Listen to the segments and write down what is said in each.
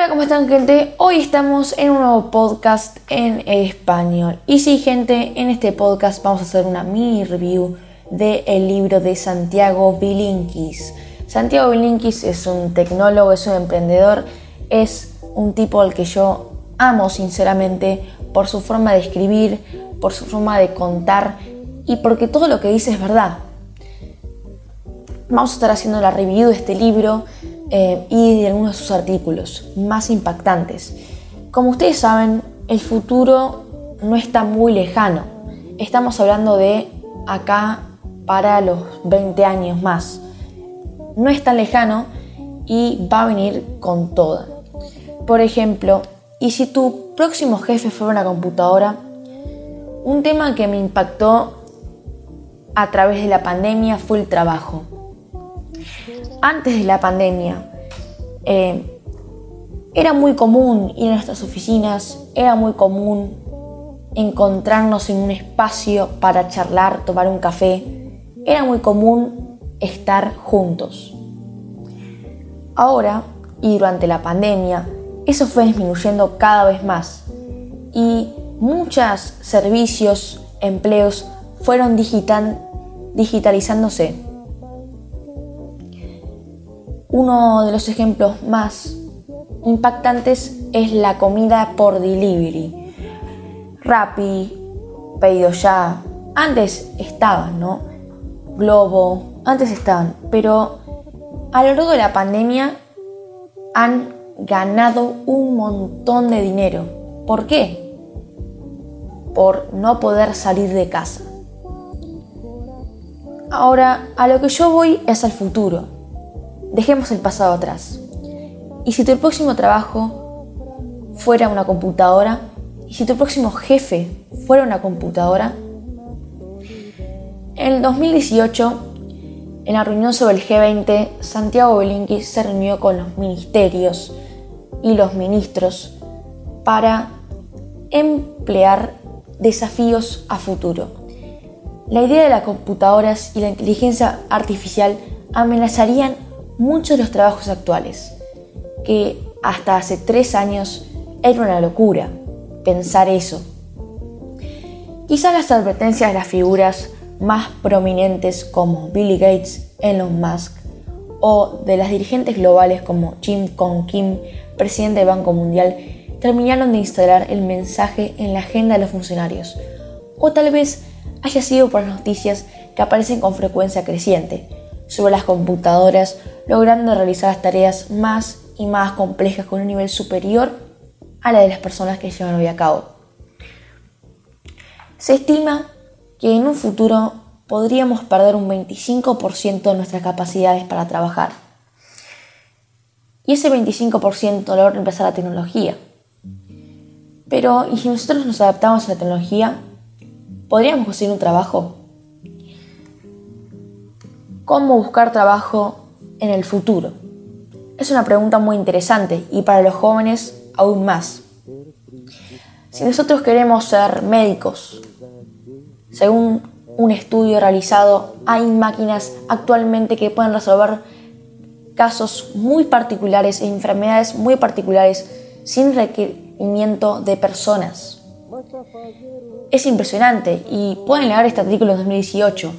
están gente? Hoy estamos en un nuevo podcast en español. Y sí gente, en este podcast vamos a hacer una mini review del libro de Santiago Bilinkis. Santiago Bilinkis es un tecnólogo, es un emprendedor, es un tipo al que yo amo sinceramente por su forma de escribir, por su forma de contar y porque todo lo que dice es verdad. Vamos a estar haciendo la review de este libro eh, y de algunos de sus artículos más impactantes. Como ustedes saben, el futuro no está muy lejano. Estamos hablando de acá para los 20 años más. No es tan lejano y va a venir con toda. Por ejemplo, ¿y si tu próximo jefe fuera una computadora? Un tema que me impactó a través de la pandemia fue el trabajo antes de la pandemia, eh, era muy común ir a nuestras oficinas, era muy común encontrarnos en un espacio para charlar, tomar un café, era muy común estar juntos. Ahora, y durante la pandemia, eso fue disminuyendo cada vez más. Y muchos servicios, empleos fueron digitalizándose uno de los ejemplos más impactantes es la comida por delivery. Rappi, pedido ya, antes estaban, ¿no? Globo, antes estaban, pero a lo largo de la pandemia han ganado un montón de dinero. ¿Por qué? Por no poder salir de casa. Ahora, a lo que yo voy es al futuro. Dejemos el pasado atrás. ¿Y si tu próximo trabajo fuera una computadora? ¿Y si tu próximo jefe fuera una computadora? En el 2018, en la reunión sobre el G20, Santiago Belinqui se reunió con los ministerios y los ministros para emplear desafíos a futuro. La idea de las computadoras y la inteligencia artificial amenazarían muchos de los trabajos actuales, que hasta hace tres años era una locura pensar eso. Quizás las advertencias de las figuras más prominentes como Billy Gates, Elon Musk, o de las dirigentes globales como Jim Kong Kim, presidente del Banco Mundial, terminaron de instalar el mensaje en la agenda de los funcionarios. O tal vez haya sido por las noticias que aparecen con frecuencia creciente sobre las computadoras logrando realizar las tareas más y más complejas con un nivel superior a la de las personas que llevan hoy a cabo. Se estima que en un futuro podríamos perder un 25% de nuestras capacidades para trabajar. Y ese 25% lo va a reemplazar la tecnología. Pero, ¿y si nosotros nos adaptamos a la tecnología? ¿Podríamos conseguir un trabajo? ¿Cómo buscar trabajo en el futuro? Es una pregunta muy interesante y para los jóvenes aún más. Si nosotros queremos ser médicos, según un estudio realizado, hay máquinas actualmente que pueden resolver casos muy particulares e enfermedades muy particulares sin requerimiento de personas. Es impresionante y pueden leer este artículo en 2018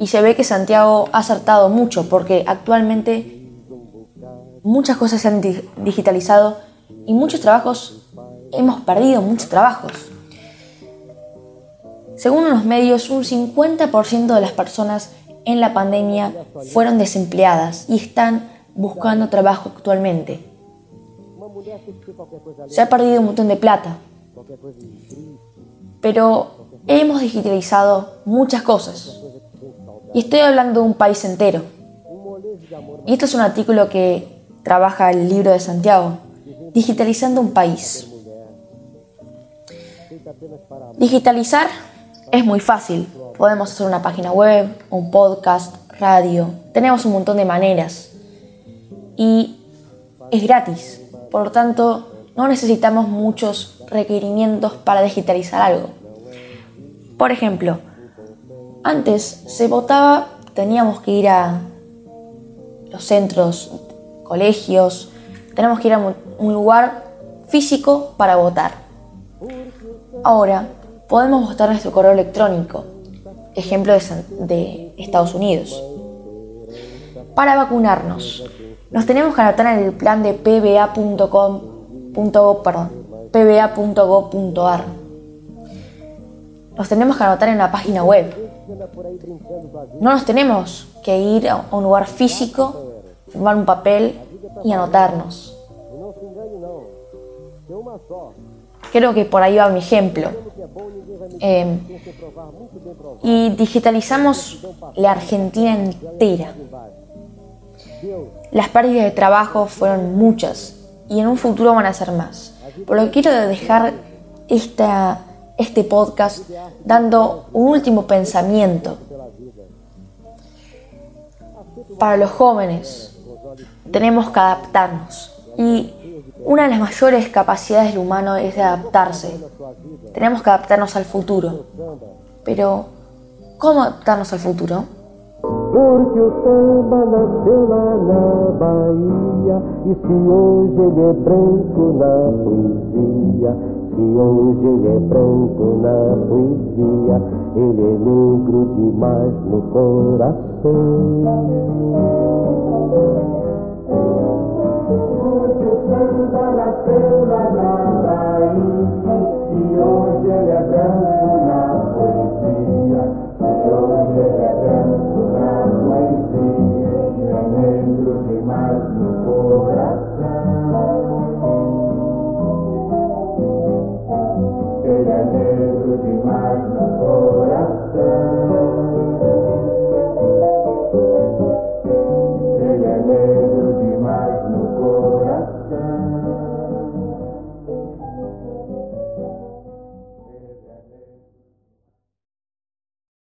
y se ve que Santiago ha acertado mucho porque actualmente muchas cosas se han digitalizado y muchos trabajos, hemos perdido muchos trabajos. Según los medios, un 50% de las personas en la pandemia fueron desempleadas y están buscando trabajo actualmente. Se ha perdido un montón de plata, pero hemos digitalizado muchas cosas. Y estoy hablando de un país entero. Y esto es un artículo que trabaja el libro de Santiago, digitalizando un país. Digitalizar es muy fácil. Podemos hacer una página web, un podcast, radio. Tenemos un montón de maneras. Y es gratis. Por lo tanto, no necesitamos muchos requerimientos para digitalizar algo. Por ejemplo, antes se votaba, teníamos que ir a los centros, colegios, tenemos que ir a un lugar físico para votar. Ahora, podemos votar nuestro correo electrónico, ejemplo de, Estados Unidos. Para vacunarnos, nos tenemos que anotar en el plan de pba.gov.ar. Nos tenemos que anotar en la página web. No nos tenemos que ir a un lugar físico, firmar un papel y anotarnos. Creo que por ahí va mi ejemplo. Eh, y digitalizamos la Argentina entera. Las pérdidas de trabajo fueron muchas y en un futuro van a ser más. Por lo que quiero dejar esta, este podcast dando un último pensamiento para los jóvenes. Tenemos que adaptarnos y una de las mayores capacidades del humano es de adaptarse. Tenemos que adaptarnos al futuro. Pero, ¿cómo adaptarnos al futuro? Porque lá na E Se hoje ele é branco na poesia Ele é negro demais no coração